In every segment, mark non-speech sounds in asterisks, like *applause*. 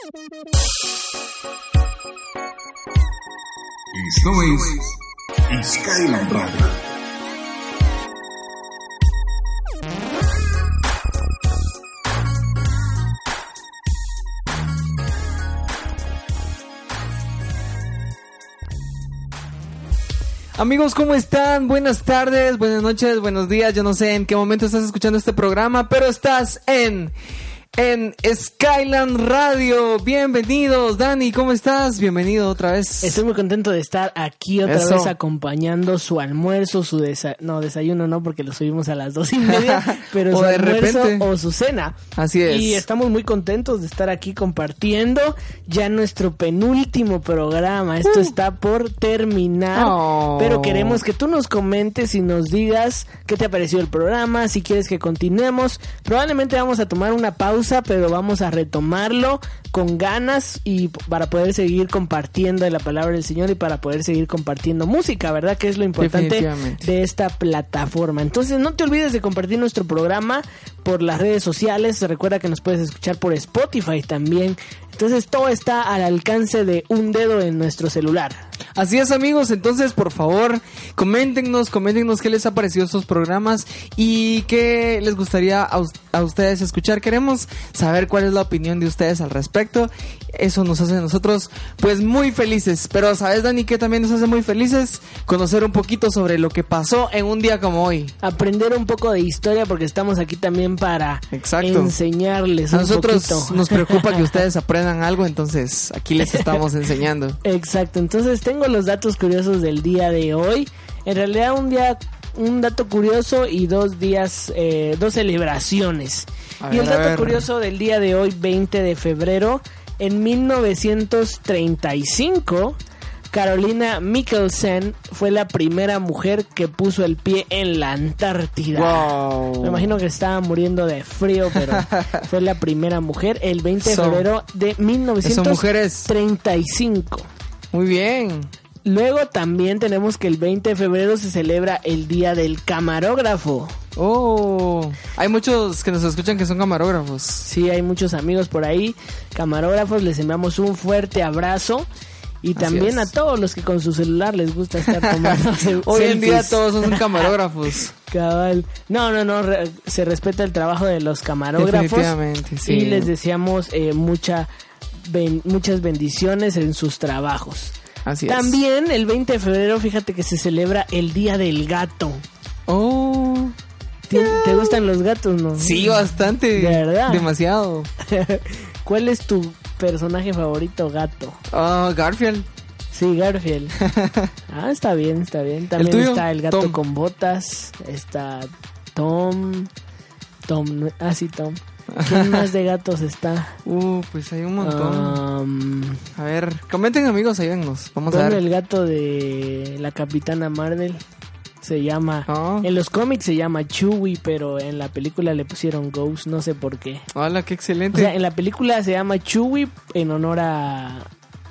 Esto es Skyline Radio. Amigos, ¿cómo están? Buenas tardes, buenas noches, buenos días. Yo no sé en qué momento estás escuchando este programa, pero estás en en Skyland Radio. Bienvenidos, Dani, ¿cómo estás? Bienvenido otra vez. Estoy muy contento de estar aquí otra Eso. vez acompañando su almuerzo, su desayuno, no, desayuno no, porque lo subimos a las dos y media, *laughs* pero O su de almuerzo repente. o su cena. Así es. Y estamos muy contentos de estar aquí compartiendo ya nuestro penúltimo programa. Esto está por terminar, Uh. Oh. pero queremos que tú nos comentes y nos digas qué te ha parecido el programa, si quieres que continuemos. Probablemente vamos a tomar una pausa, pero vamos a retomarlo con ganas y para poder seguir compartiendo de la palabra del Señor y para poder seguir compartiendo música, ¿verdad? Que es lo importante de esta plataforma. Entonces no te olvides de compartir nuestro programa por las redes sociales. Recuerda que nos puedes escuchar por Spotify también. Entonces todo está al alcance de un dedo en nuestro celular. Así es, amigos. Entonces, por favor, coméntenos, coméntenos qué les ha parecido estos programas y qué les gustaría a, a ustedes escuchar. Queremos saber cuál es la opinión de ustedes al respecto. Eso nos hace a nosotros, pues, muy felices. Pero, ¿sabes, Dani, qué también nos hace muy felices? Conocer un poquito sobre lo que pasó en un día como hoy. Aprender un poco de historia porque estamos aquí también para Exacto. enseñarles A un nosotros poquito. nos preocupa que ustedes *laughs* aprendan algo, entonces aquí les estamos *laughs* enseñando. Exacto, entonces tengo los datos curiosos del día de hoy. En realidad un día, un dato curioso y dos días, eh, dos celebraciones. A y el ver, dato curioso del día de hoy, 20 de febrero, en 1935, Carolina Mikkelsen fue la primera mujer que puso el pie en la Antártida. Wow. Me imagino que estaba muriendo de frío, pero *laughs* fue la primera mujer el 20 de febrero de Son mujeres. 1935. Muy bien. Luego también tenemos que el 20 de febrero se celebra el Día del Camarógrafo. Oh, hay muchos que nos escuchan que son camarógrafos. Sí, hay muchos amigos por ahí, camarógrafos, les enviamos un fuerte abrazo. Y también es. a todos los que con su celular les gusta estar tomando *laughs* *laughs* Hoy en día todos son *laughs* camarógrafos. Cabal. No, no, no, re- se respeta el trabajo de los camarógrafos. Definitivamente, sí. Y les deseamos eh, mucha, ben- muchas bendiciones en sus trabajos. Así es. También el 20 de febrero, fíjate que se celebra el Día del Gato. Oh, ¿Te, te gustan los gatos, no? sí, bastante. ¿De verdad? Demasiado. ¿Cuál es tu personaje favorito gato? Oh, Garfield. Sí, Garfield. *laughs* ah, está bien, está bien. También está el gato Tom. con botas. Está Tom. Tom. Ah, sí, Tom. ¿Quién *laughs* más de gatos está? Uh, pues hay un montón. Um, A ver, comenten amigos, ayúdennos. Vamos a ver. el gato de la Capitana Marvel. Se llama. Oh. En los cómics se llama Chewie, pero en la película le pusieron Ghost, no sé por qué. Hola, qué O excelente. sea, en la película se llama Chewie en honor a,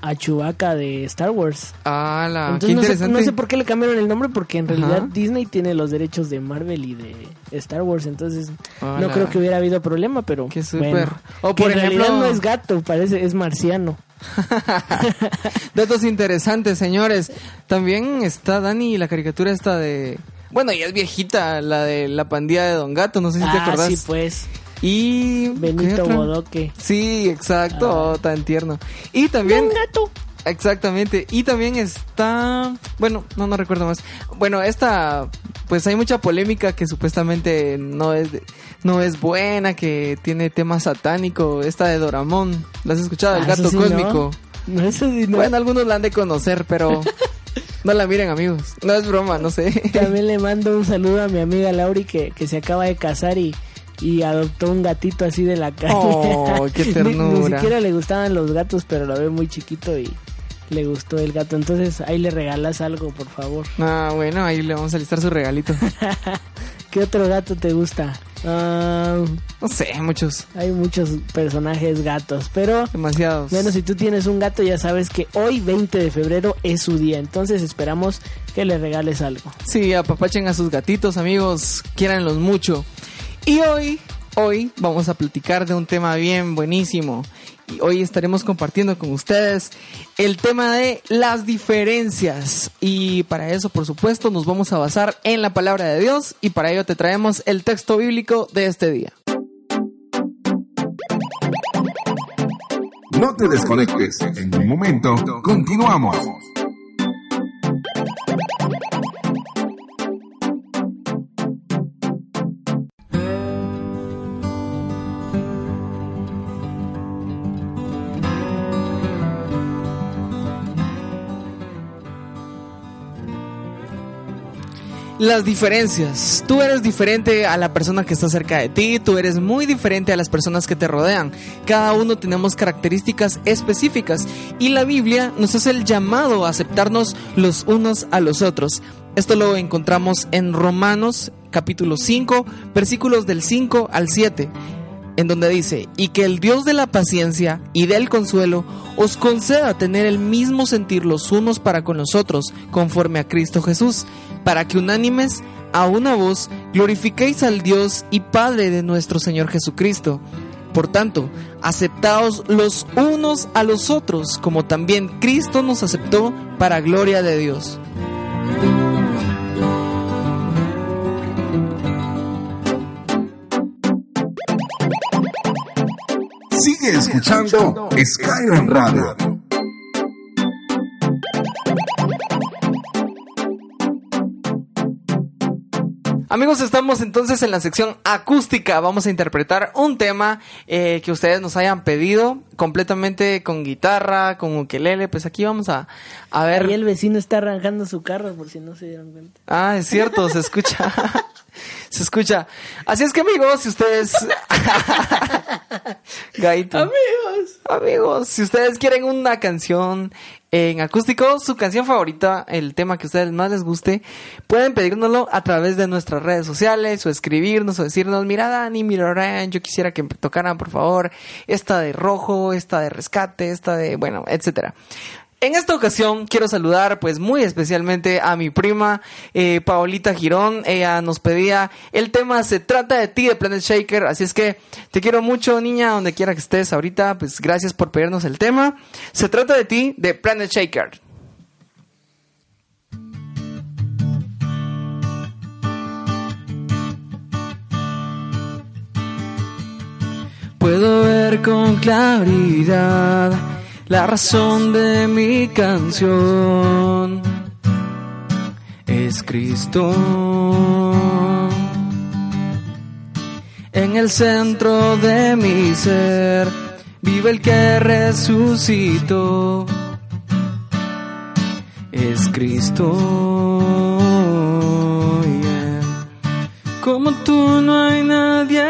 a Chewbacca de Star Wars. Hola, qué Entonces no sé, no sé por qué le cambiaron el nombre, porque en realidad Ajá. Disney tiene los derechos de Marvel y de Star Wars, entonces no creo que hubiera habido problema, pero Qué súper. bueno. O Que por en ejemplo- realidad no es gato, parece es marciano. *laughs* Datos interesantes, señores. También está Dani, la caricatura esta de... Bueno, ya es viejita, la de la pandilla de Don Gato, no sé si te ah, acordás. sí, pues, Y... ¿qué Benito? Bodoque. Sí, exacto, oh, tan tierno. Y también... Un gato. Exactamente. Y también está... Bueno, no, no recuerdo más. Bueno, esta... Pues hay mucha polémica que supuestamente no es, de- no es buena, que tiene tema satánico. Esta de Doramón. ¿La has escuchado? El Ah, gato cósmico. No, eso sí, no. Bueno, algunos la han de conocer, pero... *laughs* no la miren, amigos. No es broma, no sé. También le *laughs* mando un saludo a mi amiga Lauri que, que se acaba de casar y, y adoptó un gatito así de la calle. Oh, qué *laughs* Ni- Ni, ternura. siquiera le gustaban los gatos, pero lo ve muy chiquito y le gustó el gato. Entonces ahí le regalas algo, por favor. Ah, bueno, ahí le vamos a listar su regalito. ¿Qué otro gato te gusta? Ah, No sé, muchos. hay muchos personajes gatos, pero Demasiados. bueno, si tú tienes un gato ya sabes que hoy 20 de febrero es su día, entonces esperamos que le regales algo. Sí, apapachen a sus gatitos, amigos. Quiéranlos mucho. Y hoy hoy vamos a platicar de un tema bien buenísimo. Y hoy estaremos compartiendo con ustedes el tema de las diferencias. Y para eso, por supuesto, nos vamos a basar en la palabra de Dios y para ello te traemos el texto bíblico de este día. No te desconectes. En un momento, continuamos. Las diferencias. Tú eres diferente a la persona que está cerca de ti, tú eres muy diferente a las personas que te rodean. Cada uno tenemos características específicas y la Biblia nos hace el llamado a aceptarnos los unos a los otros. Esto lo encontramos en Romanos capítulo 5, versículos del 5 al 7 en donde dice, y que el Dios de la paciencia y del consuelo os conceda tener el mismo sentir los unos para con los otros, conforme a Cristo Jesús, para que unánimes a una voz glorifiquéis al Dios y Padre de nuestro Señor Jesucristo. Por tanto, aceptaos los unos a los otros, como también Cristo nos aceptó para gloria de Dios. Sigue escuchando Skyline Radio. Amigos, estamos entonces en la sección acústica. Vamos a interpretar un tema eh, que ustedes nos hayan pedido completamente con guitarra, con ukelele. Pues aquí vamos a, a ver. Ahí el vecino está arrancando su carro por si no se dieron cuenta. Ah, es cierto, se escucha. *laughs* se escucha. Así es que amigos, si ustedes... *laughs* Gaito. Amigos. Amigos, si ustedes quieren una canción en acústico, su canción favorita, el tema que a ustedes más les guste, pueden pedírnoslo a través de nuestras redes sociales o escribirnos o decirnos, mira Dani, mira yo quisiera que tocaran por favor esta de rojo, esta de rescate, esta de, bueno, etcétera. En esta ocasión quiero saludar pues muy especialmente a mi prima eh, Paolita Girón. Ella nos pedía el tema Se trata de ti de Planet Shaker. Así es que te quiero mucho niña donde quiera que estés ahorita. Pues gracias por pedirnos el tema. Se trata de ti de Planet Shaker. Puedo ver con claridad la razón de mi canción es Cristo. En el centro de mi ser vive el que resucitó. Es Cristo. Como tú no hay nadie,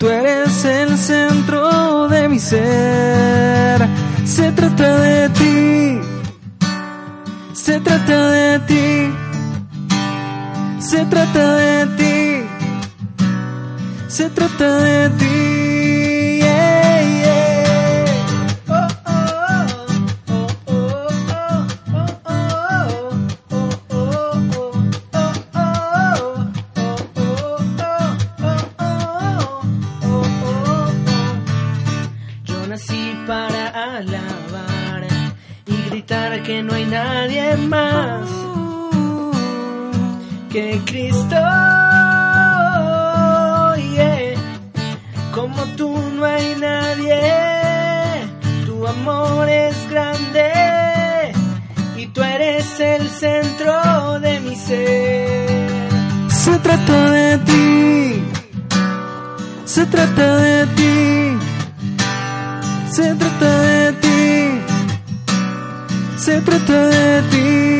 tú eres el centro de mi ser. Se trata de ti, se trata de ti, se trata de ti, se trata de ti. Que Cristo. yeah. Como tú no hay nadie, tu amor es grande y tú eres el centro de mi ser. Se trata de ti, se trata de ti, se trata de ti, se trata de ti.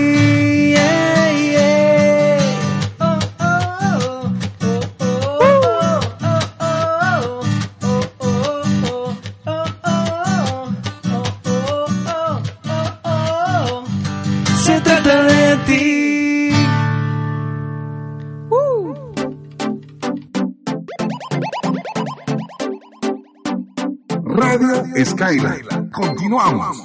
Skyline. Continuamos.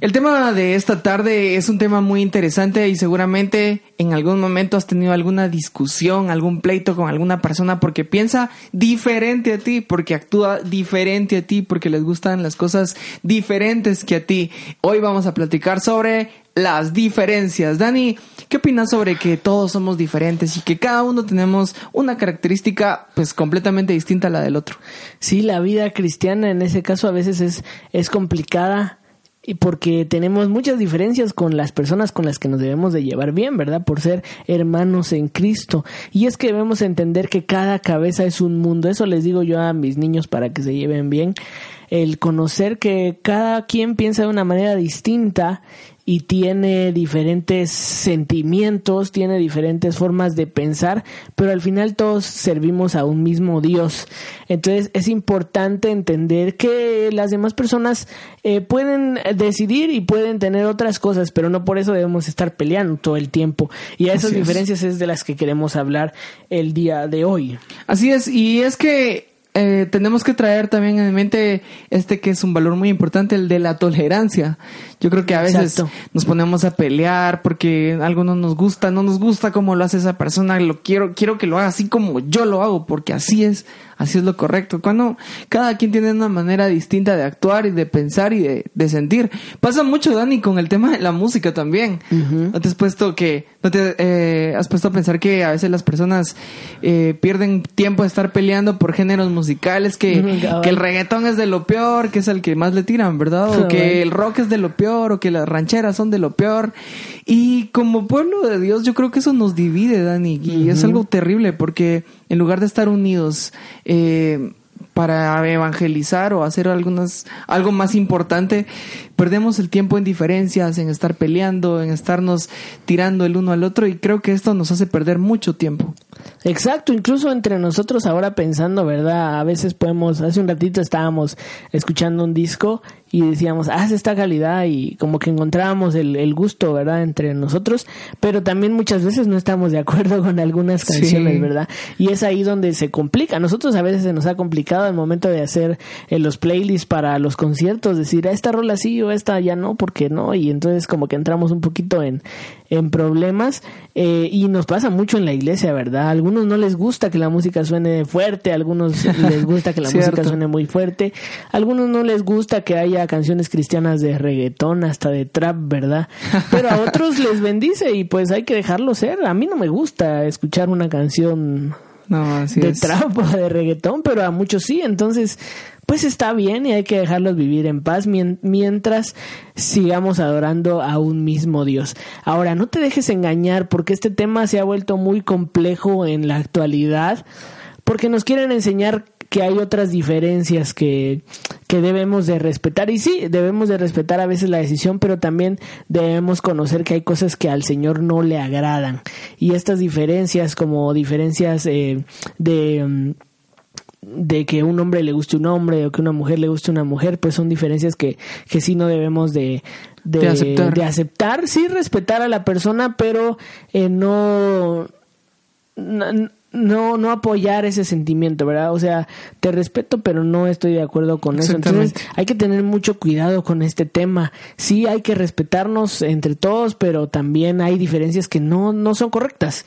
El tema de esta tarde es un tema muy interesante y seguramente en algún momento has tenido alguna discusión, algún pleito con alguna persona porque piensa diferente a ti, porque actúa diferente a ti, porque les gustan las cosas diferentes que a ti. Hoy vamos a platicar sobre las diferencias. Dani, ¿qué opinas sobre que todos somos diferentes y que cada uno tenemos una característica pues completamente distinta a la del otro? Sí, la vida cristiana en ese caso a veces es, es complicada y porque tenemos muchas diferencias con las personas con las que nos debemos de llevar bien, ¿verdad? Por ser hermanos en Cristo. Y es que debemos entender que cada cabeza es un mundo. Eso les digo yo a mis niños para que se lleven bien. El conocer que cada quien piensa de una manera distinta y tiene diferentes sentimientos, tiene diferentes formas de pensar, pero al final todos servimos a un mismo Dios. Entonces es importante entender que las demás personas eh, pueden decidir y pueden tener otras cosas, pero no por eso debemos estar peleando todo el tiempo. Y a esas diferencias es de las que queremos hablar el día de hoy. Así es, y es que eh, tenemos que traer también en mente este que es un valor muy importante, el de la tolerancia. Yo creo que a veces nos ponemos a pelear porque algo no nos gusta, no nos gusta cómo lo hace esa persona, lo quiero, quiero que lo haga así como yo lo hago, porque así es, así es lo correcto. Cuando cada quien tiene una manera distinta de actuar y de pensar y de, sentir. Pasa mucho, Dani, con el tema de la música también. ¿No te has puesto que, no te eh, has puesto a pensar que a veces las personas eh, pierden tiempo de estar peleando por géneros musicales, que, que el reggaetón es de lo peor, que es el que más le tiran, ¿verdad? O que el rock es de lo peor o que las rancheras son de lo peor. Y como pueblo de Dios, yo creo que eso nos divide, Dani, y es algo terrible porque en lugar de estar unidos, eh, para evangelizar o hacer algunas, algo más importante, perdemos el tiempo en diferencias, en estar peleando, en estarnos tirando el uno al otro y creo que esto nos hace perder mucho tiempo. Exacto, incluso entre nosotros ahora pensando, ¿verdad? A veces podemos, hace un ratito estábamos escuchando un disco y decíamos, haz esta calidad y como que encontrábamos el, gusto, ¿verdad? Entre nosotros, pero también muchas veces no estamos de acuerdo *laughs* con algunas canciones, ¿verdad? Y es ahí donde se complica. nosotros a veces se nos ha complicado el momento de hacer eh, los playlists para los conciertos, decir, a esta rola sí o esta ya no, porque no, y entonces como que entramos un poquito en, en problemas eh, y nos pasa mucho en la iglesia, ¿verdad? A algunos no les gusta que la música suene fuerte, a algunos *laughs* les gusta que la música suene muy fuerte, a algunos no les gusta que haya canciones cristianas de reggaetón, hasta de trap, ¿verdad? Pero a otros les bendice y pues hay que dejarlo ser. A mí no me gusta escuchar una canción de trap o de reggaetón, pero a muchos sí, entonces pues está bien y hay que dejarlos vivir en paz mientras sigamos adorando a un mismo Dios. Ahora, no te dejes engañar porque este tema se ha vuelto muy complejo en la actualidad porque nos quieren enseñar que hay otras diferencias que, que debemos de respetar. Y sí, debemos de respetar a veces la decisión, pero también debemos conocer que hay cosas que al Señor no le agradan. Y estas diferencias, como diferencias eh, de... Mm, de que un hombre le guste un hombre o que una mujer le guste una mujer, pues son diferencias que, que sí no debemos de, de, aceptar. de aceptar. sí respetar a la persona, pero eh, no, no, no apoyar ese sentimiento, ¿verdad? O sea, te respeto, pero no estoy de acuerdo con eso. Entonces, hay que tener mucho cuidado con este tema. Sí, hay que respetarnos entre todos, pero también hay diferencias que no, no son correctas.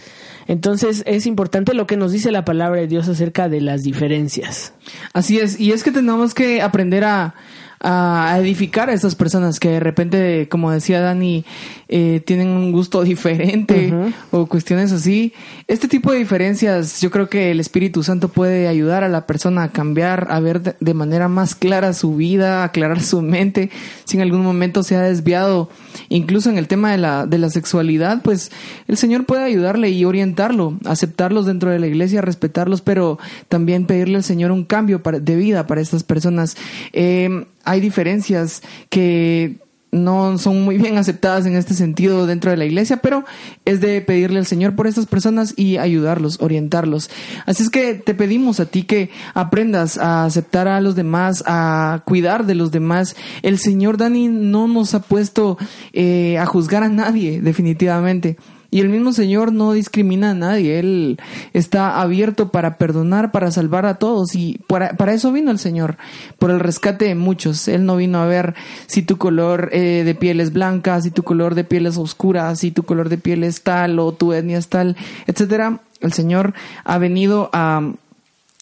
Entonces es importante lo que nos dice la palabra de Dios acerca de las diferencias. Así es, y es que tenemos que aprender a, a edificar a estas personas que de repente, como decía Dani, eh, tienen un gusto *laughs* diferente o cuestiones así. Este tipo de diferencias, yo creo que el Espíritu Santo puede ayudar a la persona a cambiar, a ver de, manera más clara su vida, aclarar su mente, si en algún momento se ha desviado, incluso en el tema de la, de la sexualidad, pues el Señor puede ayudarle y orientarlo, aceptarlos dentro de la iglesia, respetarlos, pero también pedirle al Señor un cambio de vida para estas personas. Eh, hay diferencias que no son muy bien aceptadas en este sentido dentro de la iglesia, pero es de pedirle al Señor por estas personas y ayudarlos, orientarlos. Así es que te pedimos a ti que aprendas a aceptar a los demás, a cuidar de los demás. El Señor Dani no nos ha puesto eh, a juzgar a nadie, definitivamente Y el mismo Señor no discrimina a nadie, Él está abierto para perdonar, para salvar a todos y para, para eso vino el Señor, por el rescate de muchos. Él no vino a ver si tu color eh, de piel es blanca, si tu color de piel es oscura, si tu color de piel es tal o tu etnia es tal, etcétera. El Señor ha venido a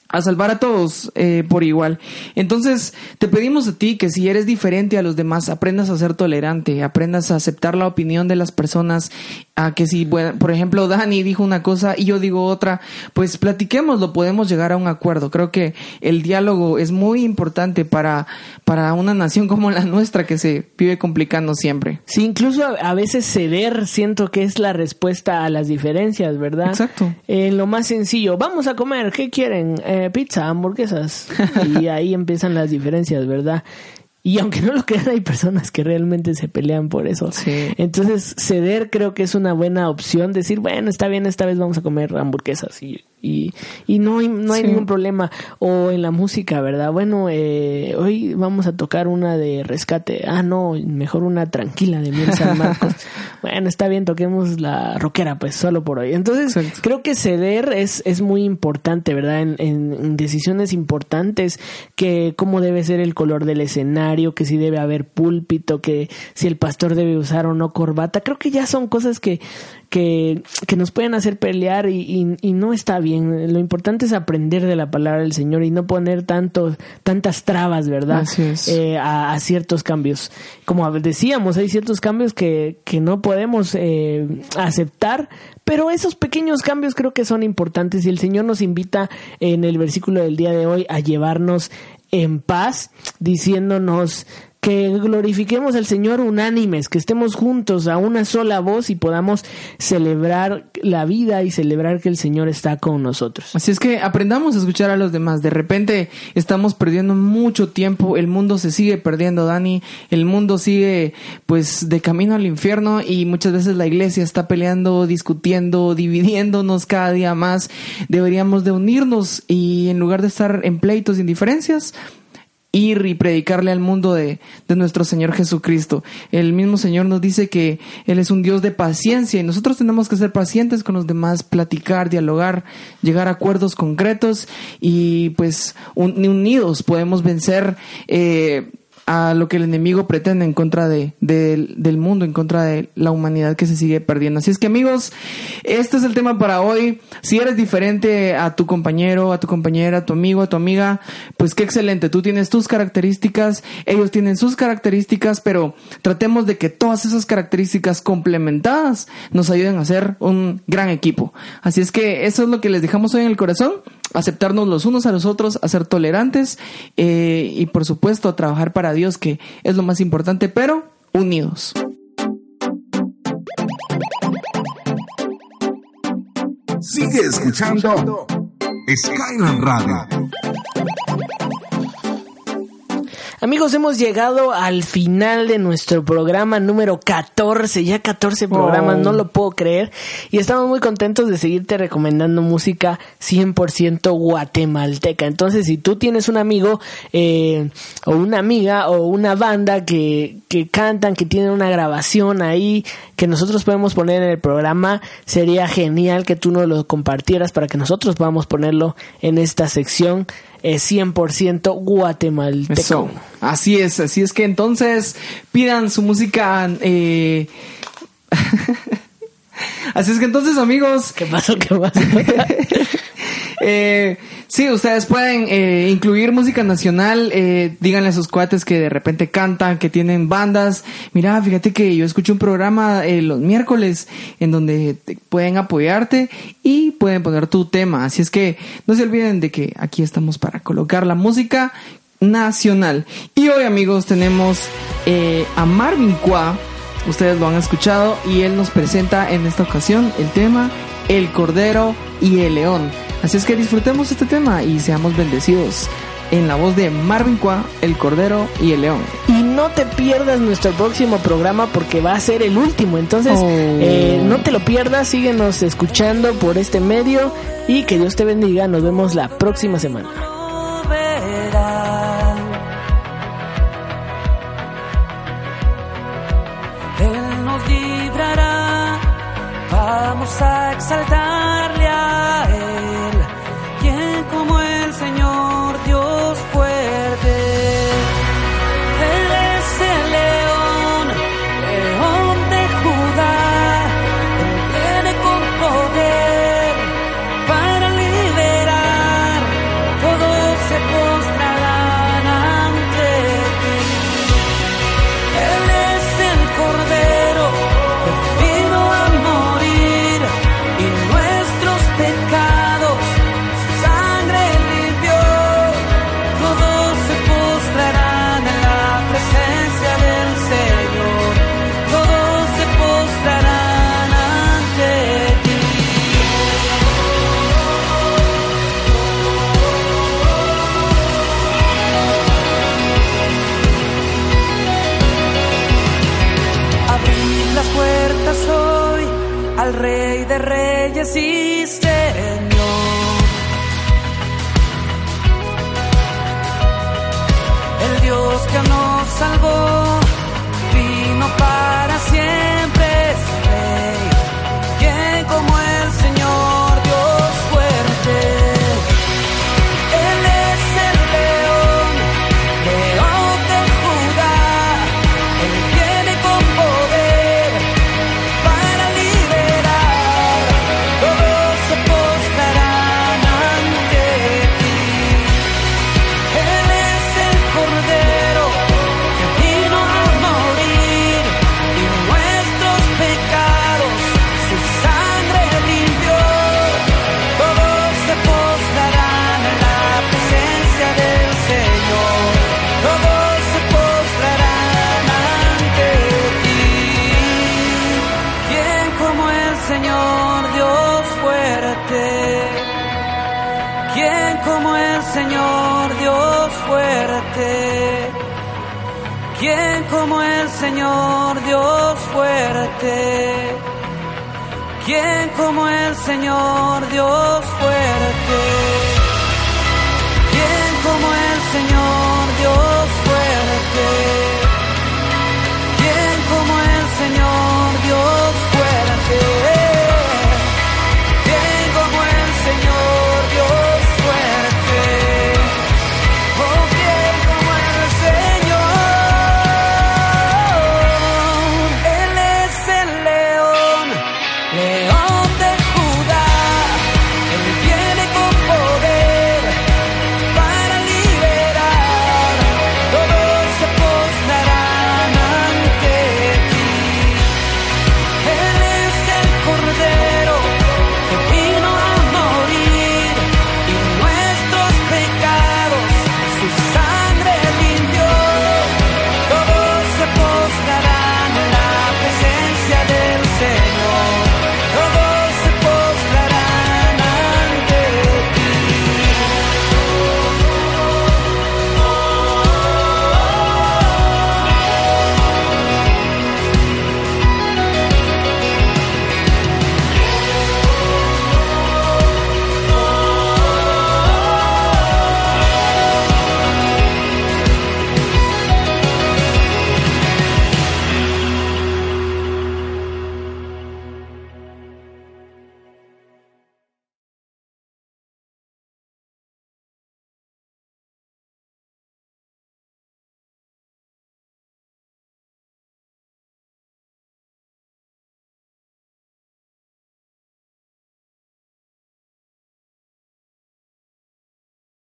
a salvar a todos eh, por igual. Entonces, te pedimos a ti que si eres diferente a los demás, aprendas a ser tolerante, aprendas a aceptar la opinión de las personas, a que si, bueno, por ejemplo, Dani dijo una cosa y yo digo otra, pues platiquemos, podemos llegar a un acuerdo. Creo que el diálogo es muy importante para, para una nación *laughs* como la nuestra que se vive complicando siempre. Sí, incluso a, veces ceder siento que es la respuesta a las diferencias, ¿verdad? Exacto. En lo más sencillo, vamos a comer, ¿qué quieren? Eh, pizza, hamburguesas. y *laughs* ahí empiezan las diferencias, ¿verdad? Y aunque no lo crean, hay personas que realmente se pelean por eso. Entonces, ceder creo que es una buena opción. Decir, bueno, está bien, esta vez vamos a comer hamburguesas y y, y no hay, no hay ningún problema. O en la música, ¿verdad? Bueno, eh, hoy vamos a tocar una de rescate. Ah, no, mejor una tranquila de Miel San Marcos. *laughs* bueno, está bien, toquemos la rockera, pues solo por hoy. Entonces, creo que ceder es, es muy importante, ¿verdad? En, en, decisiones importantes, que cómo debe ser el color del escenario, que si debe haber púlpito, que si el pastor debe usar o no corbata. Creo que ya son cosas que, que, que nos pueden hacer pelear y, y, no está bien. Lo importante es aprender de la palabra del Señor y no poner tanto, tantas trabas, ¿verdad? Eh, a, ciertos cambios. Como decíamos, hay ciertos cambios que, que no podemos eh, aceptar, pero esos pequeños cambios creo que son importantes y el Señor nos invita en el versículo del día de hoy a llevarnos en paz, diciéndonos que glorifiquemos al Señor unánimes, que estemos juntos a una sola voz y podamos celebrar la vida y celebrar que el Señor está con nosotros. Así es que aprendamos a escuchar a los demás. De repente estamos perdiendo mucho tiempo, el mundo se sigue perdiendo, Dani, el mundo sigue pues de camino al infierno y muchas veces la iglesia está peleando, discutiendo, *laughs* dividiéndonos cada día más. Deberíamos de unirnos y en lugar de estar en pleitos indiferencias, ir y predicarle al mundo de, de, nuestro Señor Jesucristo. El mismo Señor nos dice que Él es un Dios de paciencia y nosotros tenemos que ser pacientes con los demás, platicar, dialogar, llegar a acuerdos concretos y pues unidos podemos vencer. Eh, a lo que el enemigo pretende en contra de, del mundo, en contra de la humanidad que se sigue perdiendo. Así es que amigos, este es el tema para hoy. Si eres diferente a tu compañero, a tu compañera, a tu amigo, a tu amiga, pues qué excelente. Tú tienes tus características, ellos tienen sus características, pero tratemos de que todas esas características complementadas nos ayuden a ser un gran equipo. Así es que eso es lo que les dejamos hoy en el corazón aceptarnos los unos a los otros, a ser tolerantes eh, y por supuesto a trabajar para Dios, que es lo más importante, pero unidos. Sigue escuchando Skyland Radio. Amigos, hemos llegado al final de nuestro programa número 14, ya 14 programas, no lo puedo creer. Y estamos muy contentos de seguirte recomendando música 100% guatemalteca. Entonces, si tú tienes un amigo eh, o una amiga o una banda que, que cantan, que tienen una grabación ahí, que nosotros podemos poner en el programa, sería genial que tú nos lo compartieras para que nosotros podamos ponerlo en esta sección es 100% guatemalteco. Así es, así es que entonces pidan su música. Eh... *laughs* así es que entonces, amigos. ¿Qué pasó? ¿Qué pasó? *laughs* eh, Sí, ustedes pueden eh, incluir música nacional, eh, díganle a sus cuates que de repente cantan, que tienen bandas. Mira, fíjate que yo escucho un programa eh, los miércoles en donde pueden apoyarte y pueden poner tu tema. Así es que no se olviden de que aquí estamos para colocar la música nacional. Y hoy amigos tenemos a Marvin Qua, ustedes lo han escuchado y él nos presenta en esta ocasión el tema El Cordero y el León. Así es que disfrutemos este tema y seamos bendecidos en la voz de Marvin Qua, El Cordero y el León. Y no te pierdas nuestro próximo programa porque va a ser el último. Entonces, oh. eh, no te lo pierdas, síguenos escuchando por este medio y que Dios te bendiga. Nos vemos la próxima semana. Vamos a exaltarle. el Dios que nos salvó vino para Señor Dios fuerte. ¿Quién como el Señor Dios fuerte? ¿Quién como el Señor Dios fuerte? ¿Quién como el Señor Dios fuerte?